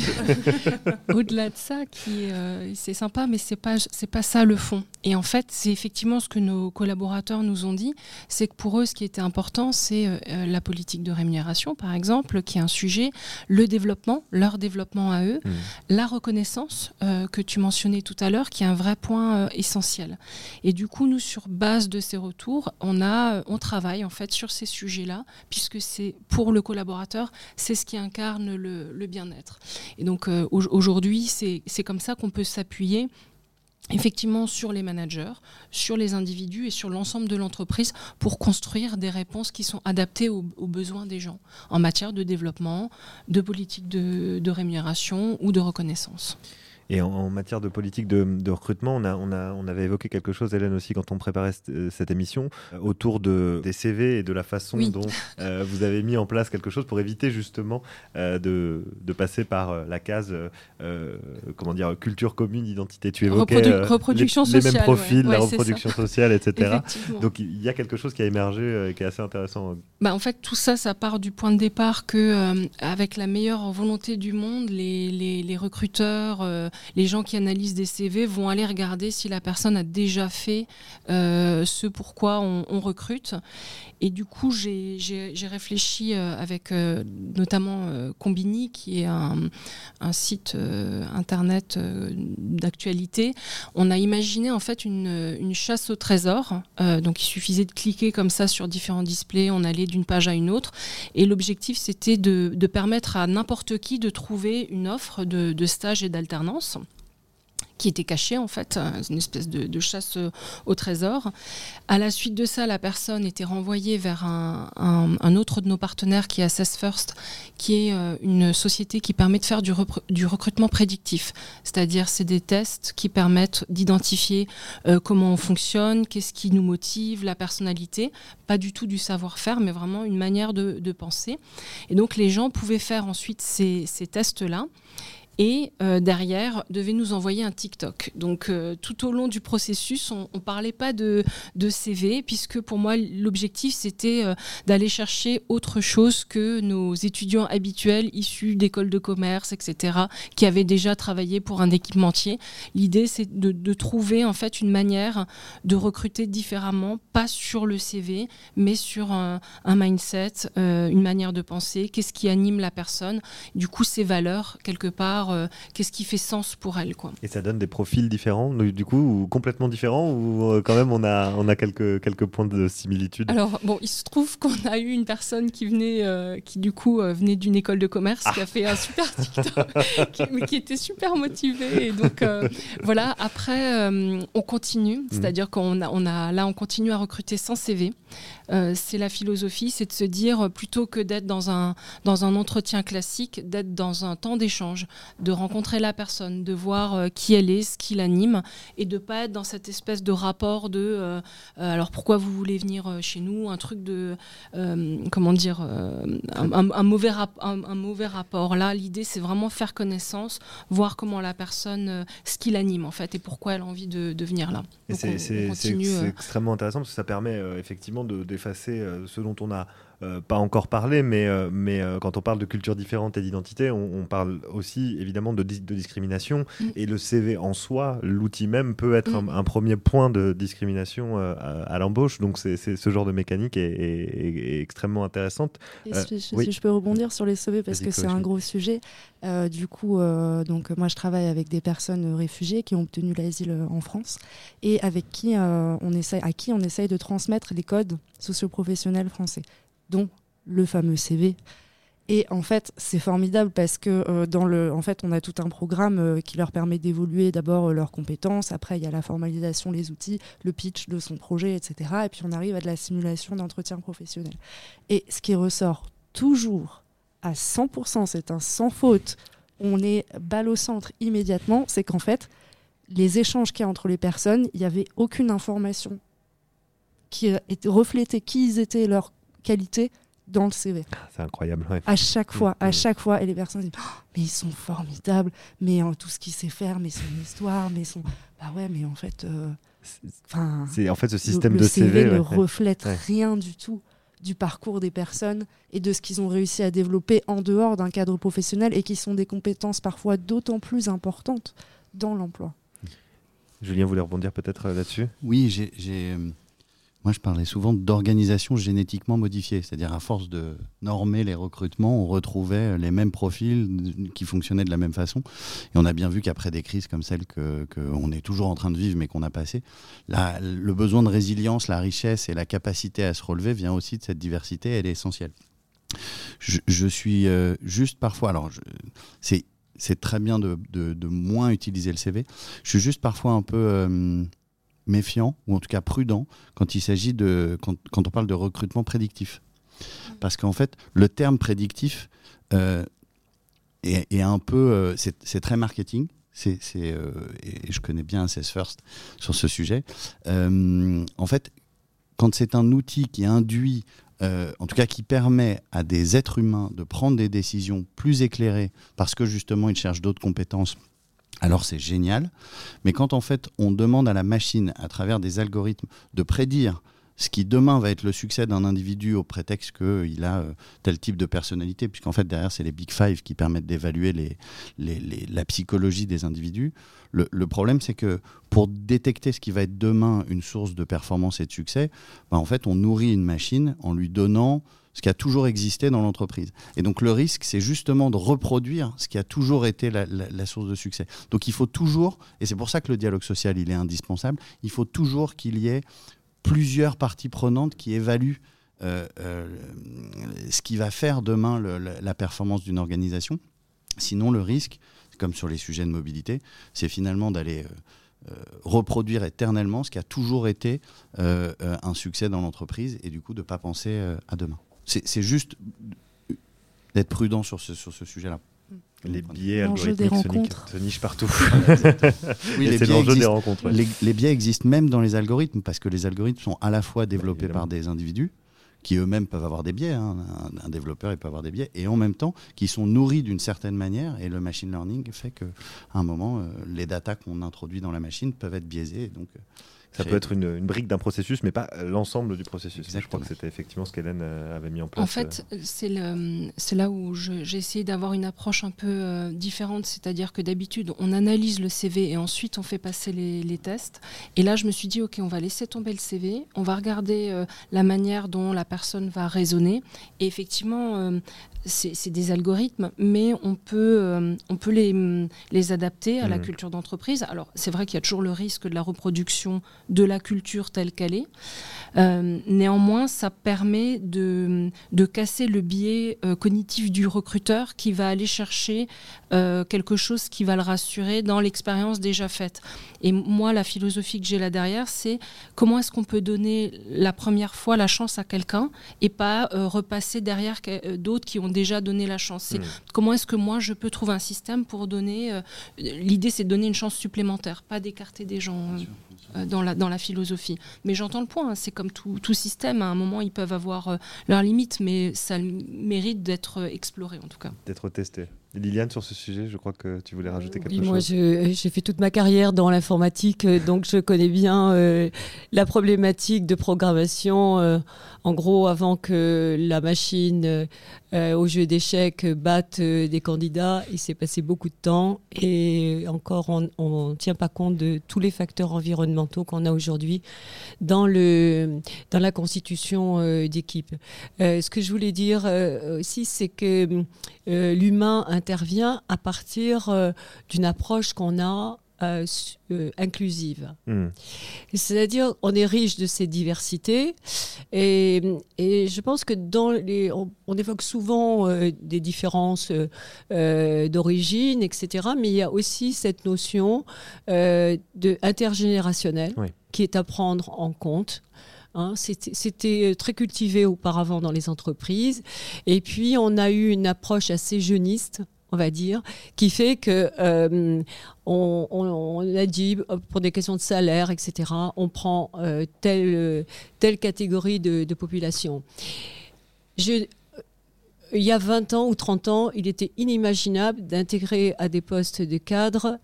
Au-delà de ça, qui euh, c'est sympa, mais c'est pas c'est pas ça le fond. Et en fait, c'est effectivement ce que nos collaborateurs nous ont dit, c'est que pour eux, ce qui était important, c'est euh, la politique de rémunération, par exemple, qui est un sujet, le développement, leur développement à eux, mmh. la reconnaissance que tu mentionnais tout à l'heure, qui est un vrai point essentiel. Et du coup, nous, sur base de ces retours, on a on travaille en fait sur ces sujets-là, puisque c'est pour le collaborateur, c'est ce qui incarne le, bien-être. Et donc euh, aujourd'hui, c'est comme ça qu'on peut s'appuyer effectivement sur les managers, sur les individus et sur l'ensemble de l'entreprise pour construire des réponses qui sont adaptées aux, besoins des gens en matière de développement, de politique de rémunération ou de reconnaissance. Et en, matière de politique de, recrutement, on, a, on, a, on, avait évoqué quelque chose, Hélène aussi, quand on préparait euh, cette émission, euh, autour de, des CV et de la façon dont euh, vous avez mis en place quelque chose pour éviter justement de, de, passer par la case, comment dire, culture commune, identité. Tu évoquais reproduction les, sociale, mêmes profils, la reproduction sociale, etc. Donc il y a quelque chose qui a émergé et qui est assez intéressant. Bah, en fait, tout ça, ça part du point de départ que, avec la meilleure volonté du monde, les, les, les recruteurs les gens qui analysent des CV vont aller regarder si la personne a déjà fait euh, ce pourquoi on, on, recrute. Et du coup, j'ai réfléchi euh, avec euh, notamment Combini, qui est un, site internet d'actualité. On a imaginé en fait une, chasse au trésor. donc, il suffisait de cliquer comme ça sur différents displays. On allait d'une page à une autre. Et l'objectif, c'était de, permettre à n'importe qui de trouver une offre de stage et d'alternance qui était caché en fait, une espèce de, chasse au trésor. À la suite de ça, la personne était renvoyée vers un, autre de nos partenaires qui est Assess First, qui est euh, une société qui permet de faire du, recrutement prédictif. C'est-à-dire, c'est des tests qui permettent d'identifier euh, comment on fonctionne, qu'est-ce qui nous motive, la personnalité, pas du tout du savoir-faire, mais vraiment une manière de, penser. Et donc, les gens pouvaient faire ensuite ces tests-là et euh, derrière devait nous envoyer un TikTok. Donc euh, tout au long du processus, on ne parlait pas de, de, CV, puisque pour moi l'objectif c'était euh, d'aller chercher autre chose que nos étudiants habituels issus d'écoles de commerce, etc., qui avaient déjà travaillé pour un équipementier. L'idée c'est de, de, trouver en fait une manière de recruter différemment, pas sur le CV, mais sur un, un mindset, une manière de penser, qu'est-ce qui anime la personne, du coup ses valeurs quelque part euh, qu'est-ce qui fait sens pour elle. Quoi. Et ça donne des profils différents, du coup, ou complètement différents, ou euh, quand même on a, on a quelques, quelques points de similitude? Alors, bon, il se trouve qu'on a eu une personne qui venait, euh, qui du coup venait d'une école de commerce, qui a fait un super TikTok, qui, qui, était super motivée. Et donc, voilà, après, on continue, mmh. c'est-à-dire qu'on a, on a, là, on continue à recruter sans CV. C'est la philosophie, c'est de se dire, plutôt que d'être dans un, dans un entretien classique, d'être dans un temps d'échange, de rencontrer la personne, de voir euh, qui elle est, ce qui l'anime, et de pas être dans cette espèce de rapport de euh, euh, alors pourquoi vous voulez venir chez nous, un truc de comment dire, un, mauvais un, mauvais rapport. Là, l'idée c'est vraiment faire connaissance, voir comment la personne, ce qui l'anime en fait, et pourquoi elle a envie de, venir là. C'est extrêmement intéressant parce que ça permet effectivement d'effacer ce dont on a euh, pas encore parlé, mais, euh, mais euh, quand on parle de cultures différentes et d'identité, on, parle aussi évidemment de, de discrimination. Mm. Et le CV en soi, l'outil même, peut être mm. un, premier point de discrimination à, l'embauche. Donc c'est ce genre de mécanique est, extrêmement intéressante. si, je peux rebondir sur les CV parce que c'est un gros sujet. du coup, donc moi je travaille avec des personnes réfugiées qui ont obtenu l'asile en France et avec qui on essaye, à qui on essaye de transmettre les codes socioprofessionnels français dont le fameux CV. Et en fait, c'est formidable parce que euh, dans le, en fait, on a tout un programme euh, qui leur permet d'évoluer d'abord euh, leurs compétences. Après, il y a la formalisation, les outils, le pitch de son projet, etc. Et puis on arrive à de la simulation d'entretien professionnel. Et ce qui ressort toujours à 100%, c'est un sans faute. On est balle au centre immédiatement. C'est qu'en fait, les échanges qu'il y a entre les personnes, il n'y avait aucune information qui reflétait qui ils étaient, leurs qualité dans le CV. Ah, c'est incroyable. À chaque fois, à mm, mm. chaque fois, et les personnes disent oh, mais ils sont formidables, mais en tout ce qu'il sait faire, mais son histoire, mais son bah ouais, mais en fait, euh, c'est en fait ce système de CV, ne reflète rien du tout du parcours des personnes et de ce qu'ils ont réussi à développer en dehors d'un cadre professionnel et qui sont des compétences parfois d'autant plus importantes dans l'emploi. Julien voulait rebondir peut-être euh, là-dessus? Oui, j'ai, euh, moi je parlais souvent d'organisation génétiquement modifiée, c'est-à-dire à force de normer les recrutements, on retrouvait les mêmes profils qui fonctionnaient de la même façon. Et on a bien vu qu'après des crises comme celle qu'on est toujours en train de vivre mais qu'on a passé, le besoin de résilience, la richesse et la capacité à se relever vient aussi de cette diversité, elle est essentielle. Je, suis euh, juste parfois, alors c'est très bien de, moins utiliser le CV. Je suis juste parfois un peu euh, méfiant, ou en tout cas prudent, quand il s'agit de. Quand, on parle de recrutement prédictif. Parce qu'en fait, le terme prédictif euh, est, un peu. Euh, c'est très marketing. C'est, et je connais bien Assess First sur ce sujet. en fait, quand c'est un outil qui induit euh, en tout cas qui permet à des êtres humains de prendre des décisions plus éclairées parce que justement ils cherchent d'autres compétences. Alors c'est génial, mais quand en fait on demande à la machine, à travers des algorithmes, de prédire ce qui demain va être le succès d'un individu au prétexte qu'il a euh, tel type de personnalité, puisqu'en fait derrière c'est les Big Five qui permettent d'évaluer la psychologie des individus. Le, problème c'est que pour détecter ce qui va être demain une source de performance et de succès, bah, en fait on nourrit une machine en lui donnant ce qui a toujours existé dans l'entreprise. Et donc le risque, c'est justement de reproduire ce qui a toujours été la, source de succès. Donc il faut toujours, et c'est pour ça que le dialogue social, il est indispensable, il faut toujours qu'il y ait plusieurs parties prenantes qui évaluent euh, euh, ce qui va faire demain la performance d'une organisation. Sinon, le risque, comme sur les sujets de mobilité, c'est finalement d'aller euh, reproduire éternellement ce qui a toujours été un succès dans l'entreprise et du coup de ne pas penser à demain. C'est juste d'être prudent sur ce, sur ce sujet-là. Les biais algorithmiques se, nichent partout. oui, les, biais existent, des rencontres, les, biais existent même dans les algorithmes parce que les algorithmes sont à la fois développés par des individus qui eux-mêmes peuvent avoir des biais. Hein. Un, développeur il peut avoir des biais et en même temps qui sont nourris d'une certaine manière et le machine learning fait que à un moment euh, les datas qu'on introduit dans la machine peuvent être biaisées donc euh, ça peut être une, brique d'un processus, mais pas l'ensemble du processus. Je crois que c'était effectivement ce qu'Hélène euh, avait mis en place. En fait, euh. c'est là où j'ai essayé d'avoir une approche un peu euh, différente, c'est-à-dire que d'habitude, on analyse le CV et ensuite on fait passer les, tests. Et là, je me suis dit, OK, on va laisser tomber le CV, on va regarder la manière dont la personne va raisonner. Et effectivement, c'est des algorithmes, mais on peut, euh, on peut les, les adapter à la culture d'entreprise. Alors, c'est vrai qu'il y a toujours le risque de la reproduction de la culture telle qu'elle est. Euh, néanmoins, ça permet de, de casser le biais euh, cognitif du recruteur qui va aller chercher quelque chose qui va le rassurer dans l'expérience déjà faite. Et moi, la philosophie que j'ai là derrière, c'est comment est-ce qu'on peut donner la première fois la chance à quelqu'un et pas repasser derrière d'autres qui ont déjà donné la chance. Hmm. comment est-ce que moi je peux trouver un système pour donner. Euh, l'idée, c'est de donner une chance supplémentaire, pas d'écarter des gens. Euh, dans, la, dans la philosophie. Mais j'entends le point, hein, c'est comme tout, tout, système, à un moment ils peuvent avoir euh, leurs limites, mais ça mérite d'être exploré en tout cas. D'être testé. Liliane, sur ce sujet, je crois que tu voulais rajouter quelque chose. Moi, j'ai fait toute ma carrière dans l'informatique, euh, donc je connais bien euh, la problématique de programmation. Euh, en gros, avant que la machine au jeu d'échecs batte des candidats, il s'est passé beaucoup de temps et encore, on ne tient pas compte de tous les facteurs environnementaux qu'on a aujourd'hui dans, le, dans la constitution d'équipe. ce que je voulais dire aussi, c'est que l'humain intervient à partir euh, d'une approche qu'on a euh, euh, inclusive. Hmm. C'est-à-dire, on est riche de ces diversités et, et je pense que dans les, on, évoque souvent des différences d'origine, etc. Mais il y a aussi cette notion de intergénérationnelle qui est à prendre en compte. Hein, c'était très cultivé auparavant dans les entreprises. Et puis, on a eu une approche assez jeuniste on va dire, qui fait que euh, on, a dit pour des questions de salaire, etc. On prend euh, telle telle catégorie de, de population. Je, il y a 20 ans ou 30 ans, il était inimaginable d'intégrer à des postes de cadres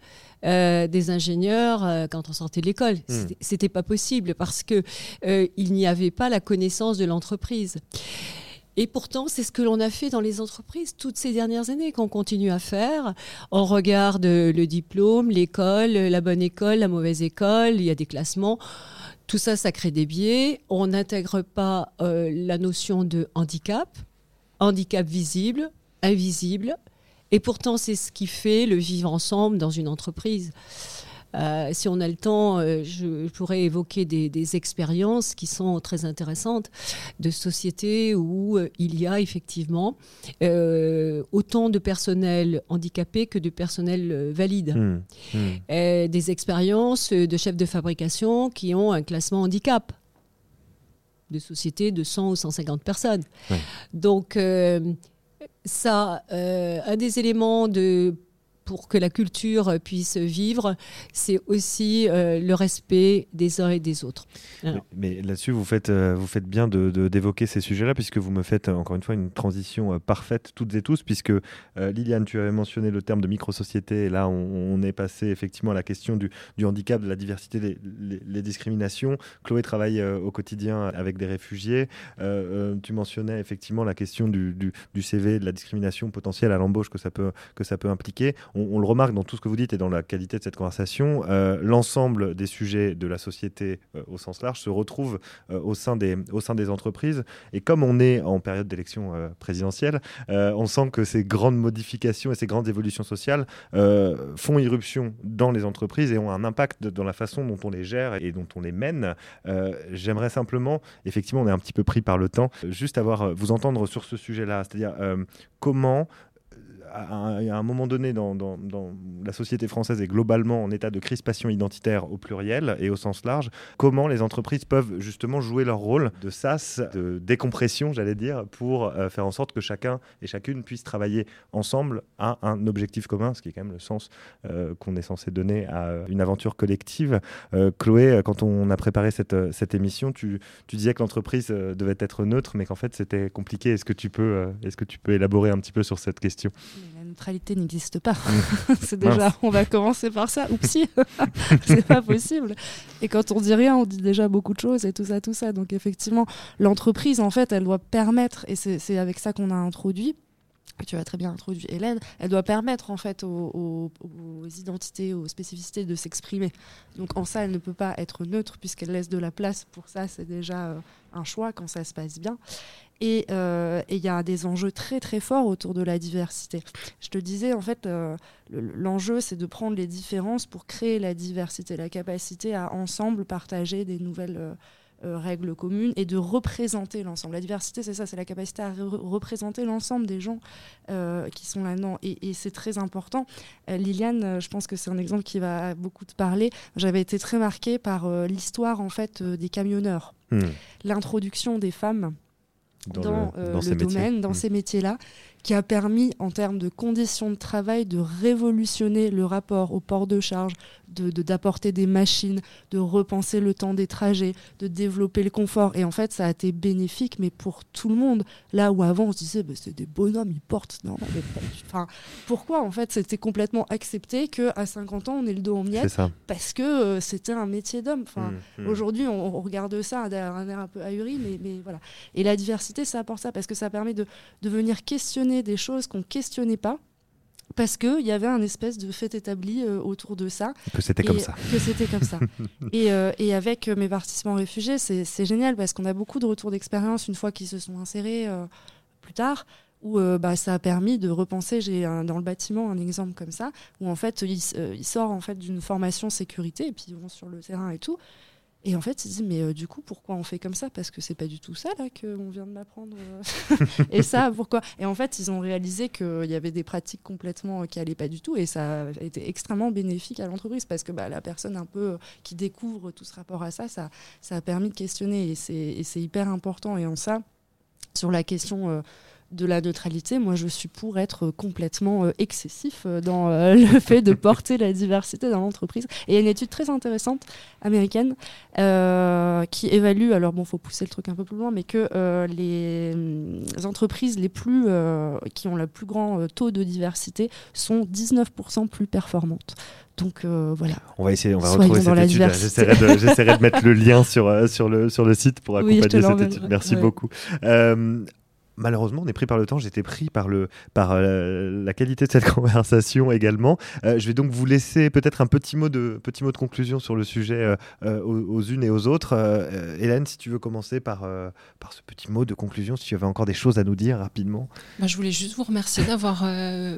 euh, des ingénieurs euh, quand on sortait de l'école. Hmm. C'était pas possible parce que euh, il n'y avait pas la connaissance de l'entreprise. Et pourtant, c'est ce que l'on a fait dans les entreprises toutes ces dernières années, qu'on continue à faire. On regarde le diplôme, l'école, la bonne école, la mauvaise école, il y a des classements. Tout ça, ça crée des biais. On n'intègre pas euh, la notion de handicap, handicap visible, invisible. Et pourtant, c'est ce qui fait le vivre ensemble dans une entreprise. Euh, si on a le temps, euh, je, pourrais évoquer des, expériences qui sont très intéressantes de sociétés où euh, il y a effectivement autant de personnel handicapé que de personnel valide. Mmh, mmh. des expériences de chefs de fabrication qui ont un classement handicap de sociétés de 100 ou 150 personnes. Donc, ça, un des éléments de pour que la culture puisse vivre, c'est aussi euh, le respect des uns et des autres. Mais, là-dessus, vous faites, euh, vous faites bien d'évoquer de, ces sujets-là, puisque vous me faites encore une fois une transition euh, parfaite toutes et tous, puisque Liliane, tu avais mentionné le terme de micro-société, et là, on, est passé effectivement à la question du, du handicap, de la diversité, des les, discriminations. Chloé travaille au quotidien avec des réfugiés. tu mentionnais effectivement la question du, du, CV, de la discrimination potentielle à l'embauche que ça peut, que ça peut impliquer on, le remarque dans tout ce que vous dites et dans la qualité de cette conversation, euh, l'ensemble des sujets de la société euh, au sens large se retrouve euh, au, sein des, au sein des entreprises. Et comme on est en période d'élection présidentielle, on sent que ces grandes modifications et ces grandes évolutions sociales font irruption dans les entreprises et ont un impact dans la façon dont on les gère et dont on les mène. J'aimerais simplement, effectivement, on est un petit peu pris par le temps, juste avoir vous entendre sur ce sujet-là, c'est-à-dire comment à un, moment donné dans, la société française et globalement en état de crispation identitaire au pluriel et au sens large, comment les entreprises peuvent justement jouer leur rôle de sas, de décompression, j'allais dire, pour euh, faire en sorte que chacun et chacune puisse travailler ensemble à un objectif commun, ce qui est quand même le sens euh, qu'on est censé donner à une aventure collective. Euh, Chloé, quand on a préparé cette, émission, tu, tu disais que l'entreprise devait être neutre, mais qu'en fait c'était compliqué. Est-ce que, tu est-ce que tu peux élaborer un petit peu sur cette question? La neutralité n'existe pas. c'est déjà, on va commencer par ça. Oupsie, c'est pas possible. Et quand on dit rien, on dit déjà beaucoup de choses et tout ça, tout ça. Donc effectivement, l'entreprise, en fait, elle doit permettre, et c'est avec ça qu'on a introduit, tu as très bien introduit Hélène, elle doit permettre en fait aux, identités, aux spécificités de s'exprimer. Donc en ça, elle ne peut pas être neutre puisqu'elle laisse de la place pour ça. C'est déjà euh, un choix quand ça se passe bien. Euh, et il y a des enjeux très très forts autour de la diversité. Je te disais, en fait, euh, l'enjeu, c'est de prendre les différences pour créer la diversité, la capacité à ensemble partager des nouvelles euh, règles communes et de représenter l'ensemble. La diversité, c'est ça, c'est la capacité à représenter l'ensemble des gens qui sont là-dedans. Et, c'est très important. Liliane, je pense que c'est un exemple qui va beaucoup te parler. J'avais été très marquée par l'histoire, en fait, des camionneurs. Hmm. L'introduction des femmes dans, le, euh, domaine, dans mm. ces métiers-là, qui a permis, en termes de conditions de travail, de révolutionner le rapport au port de charge, d'apporter de, des machines, de repenser le temps des trajets, de développer le confort. Et en fait, ça a été bénéfique, mais pour tout le monde. Là où avant, on se disait, bah, c'est des bonhommes, ils portent. Non, enfin, pourquoi, en fait, c'était complètement accepté qu'à 50 ans, on ait le dos en miettes Parce que euh, c'était un métier d'homme. Enfin, mmh, mmh. Aujourd'hui, on, regarde ça d'un un air un peu ahuri, mais, mais voilà. Et la diversité, ça apporte ça, parce que ça permet de, de venir questionner des choses qu'on questionnait pas parce qu'il y avait un espèce de fait établi euh, autour de ça. Que c'était comme ça. Que c'était comme ça. et, euh, et, avec euh, mes participants réfugiés, c'est génial parce qu'on a beaucoup de retours d'expérience une fois qu'ils se sont insérés plus tard où bah, ça a permis de repenser. J'ai dans le bâtiment un exemple comme ça, où en fait, il, il sort en fait d'une formation sécurité, et puis ils vont sur le terrain et tout. Et en fait, ils disent mais euh, du coup, pourquoi on fait comme ça? Parce que c'est pas du tout ça là qu'on vient de m'apprendre. Euh. et ça, pourquoi? Et en fait, ils ont réalisé qu'il y avait des pratiques complètement euh, qui allaient pas du tout, et ça a été extrêmement bénéfique à l'entreprise parce que bah, la personne un peu qui découvre tout ce rapport à ça, ça, ça a permis de questionner, et c'est hyper important. Et en ça, sur la question de la neutralité, moi je suis pour être complètement euh, excessif euh, dans euh, le fait de porter la diversité dans l'entreprise. Et il y a une étude très intéressante américaine qui évalue, alors bon, faut pousser le truc un peu plus loin, mais que les, entreprises les plus, qui ont le plus grand taux de diversité sont 19% plus performantes. Donc voilà. On va essayer, on va retrouver cette étude. J'essaierai de, de, mettre le lien sur, sur, le, sur le site pour accompagner cette étude. Merci beaucoup. Malheureusement, on est pris par le temps. J'étais pris par, le, par euh, la qualité de cette conversation également. Euh, je vais donc vous laisser peut-être un petit mot, de, petit mot de conclusion sur le sujet euh, aux, unes et aux autres. Hélène, si tu veux commencer par, par ce petit mot de conclusion, si tu avais encore des choses à nous dire rapidement. Bah, je voulais juste vous remercier d'avoir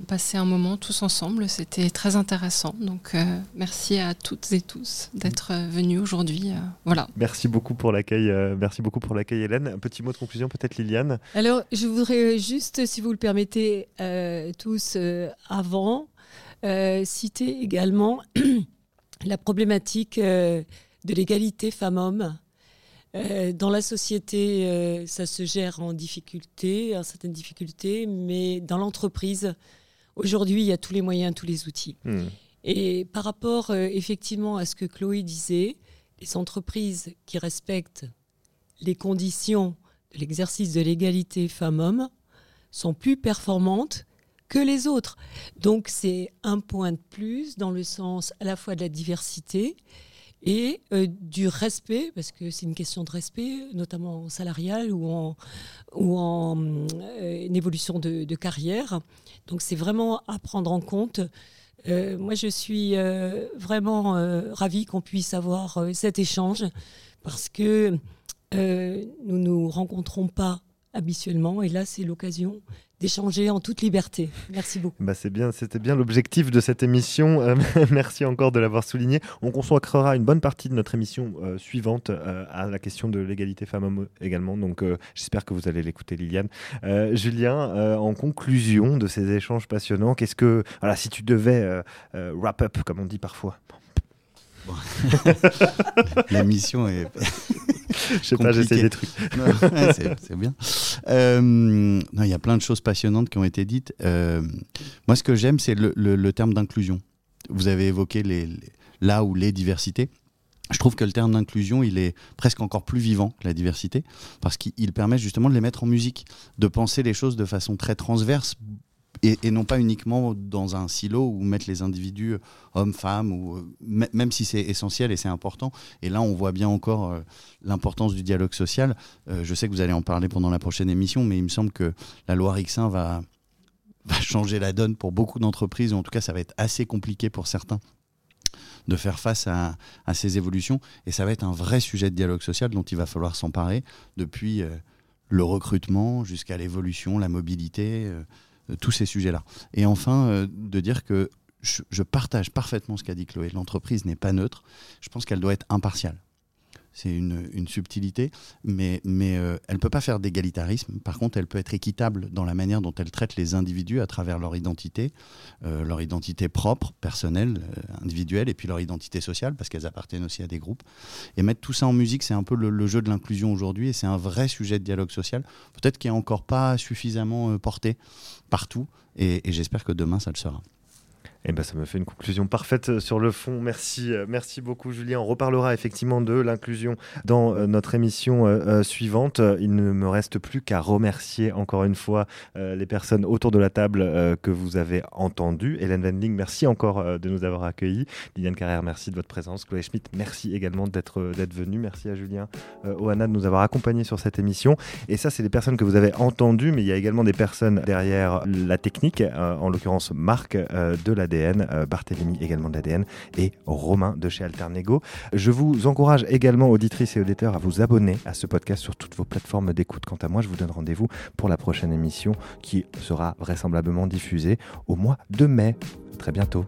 passé un moment tous ensemble. C'était très intéressant. Donc, merci à toutes et tous d'être venus aujourd'hui. voilà. Merci beaucoup pour l'accueil. merci beaucoup pour l'accueil, Hélène. Un petit mot de conclusion, peut-être, Liliane? Alors, je voudrais juste, si vous le permettez, euh, tous euh, avant, euh, citer également la problématique de l'égalité femmes-hommes. dans la société, ça se gère en difficulté, en certaines difficultés, mais dans l'entreprise, aujourd'hui, il y a tous les moyens, tous les outils. Hmm. Et par rapport effectivement à ce que Chloé disait, les entreprises qui respectent les conditions l'exercice de l'égalité femmes-hommes sont plus performantes que les autres. Donc c'est un point de plus dans le sens à la fois de la diversité et euh, du respect, parce que c'est une question de respect, notamment salarial ou en, ou en euh, évolution de, carrière. Donc c'est vraiment à prendre en compte. Euh, moi, je suis vraiment ravie qu'on puisse avoir cet échange parce que euh, nous ne nous rencontrons pas habituellement et là c'est l'occasion d'échanger en toute liberté. Merci beaucoup. Bah c'est bien, c'était bien l'objectif de cette émission. Euh, merci encore de l'avoir souligné. On consacrera une bonne partie de notre émission euh, suivante à la question de l'égalité femmes-hommes également. Donc j'espère que vous allez l'écouter, Liliane. Julien, en conclusion de ces échanges passionnants, qu'est-ce que, voilà, si tu devais wrap up comme on dit parfois. la mission est Je sais pas, j'essaie des trucs. c'est bien. Euh, il y a plein de choses passionnantes qui ont été dites. Euh, moi, ce que j'aime, c'est le, terme d'inclusion. Vous avez évoqué les, là ou les diversités. Je trouve que le terme d'inclusion, il est presque encore plus vivant que la diversité, parce qu'il permet justement de les mettre en musique, de penser les choses de façon très transverse, et, non pas uniquement dans un silo où mettre les individus hommes, femmes, ou, euh, même si c'est essentiel et c'est important. Et là, on voit bien encore euh, l'importance du dialogue social. Euh, je sais que vous allez en parler pendant la prochaine émission, mais il me semble que la loi Rixin va, va changer la donne pour beaucoup d'entreprises. En tout cas, ça va être assez compliqué pour certains de faire face à, ces évolutions. Et ça va être un vrai sujet de dialogue social dont il va falloir s'emparer depuis le recrutement jusqu'à l'évolution, la mobilité. Euh, tous ces sujets-là. Et enfin, euh, de dire que je, partage parfaitement ce qu'a dit Chloé. L'entreprise n'est pas neutre. Je pense qu'elle doit être impartiale. C'est une, subtilité, mais, mais euh, elle ne peut pas faire d'égalitarisme. Par contre, elle peut être équitable dans la manière dont elle traite les individus à travers leur identité, leur identité propre, personnelle, individuelle, et puis leur identité sociale, parce qu'elles appartiennent aussi à des groupes. Et mettre tout ça en musique, c'est un peu le, jeu de l'inclusion aujourd'hui, et c'est un vrai sujet de dialogue social, peut-être qui n'est encore pas suffisamment porté partout. Et j'espère que demain, ça le sera. Eh ben, ça me fait une conclusion parfaite euh, sur le fond. Merci, euh, merci beaucoup, Julien. On reparlera effectivement de l'inclusion dans euh, notre émission suivante. Il ne me reste plus qu'à remercier encore une fois les personnes autour de la table que vous avez entendues. Hélène Wendling, merci encore de nous avoir accueillis. Liliane Carrère, merci de votre présence. Chloé Schmitt, merci également d'être d'être venue. Merci à Julien Oana de nous avoir accompagnés sur cette émission. Et ça, c'est les personnes que vous avez entendues, mais il y a également des personnes derrière la technique, en l'occurrence Marc de la euh, Barthélémy également de l'ADN et Romain de chez Alternego. Je vous encourage également, auditrices et auditeurs, à vous abonner à ce podcast sur toutes vos plateformes d'écoute. Quant à moi, je vous donne rendez-vous pour la prochaine émission qui sera vraisemblablement diffusée au mois de mai. très bientôt.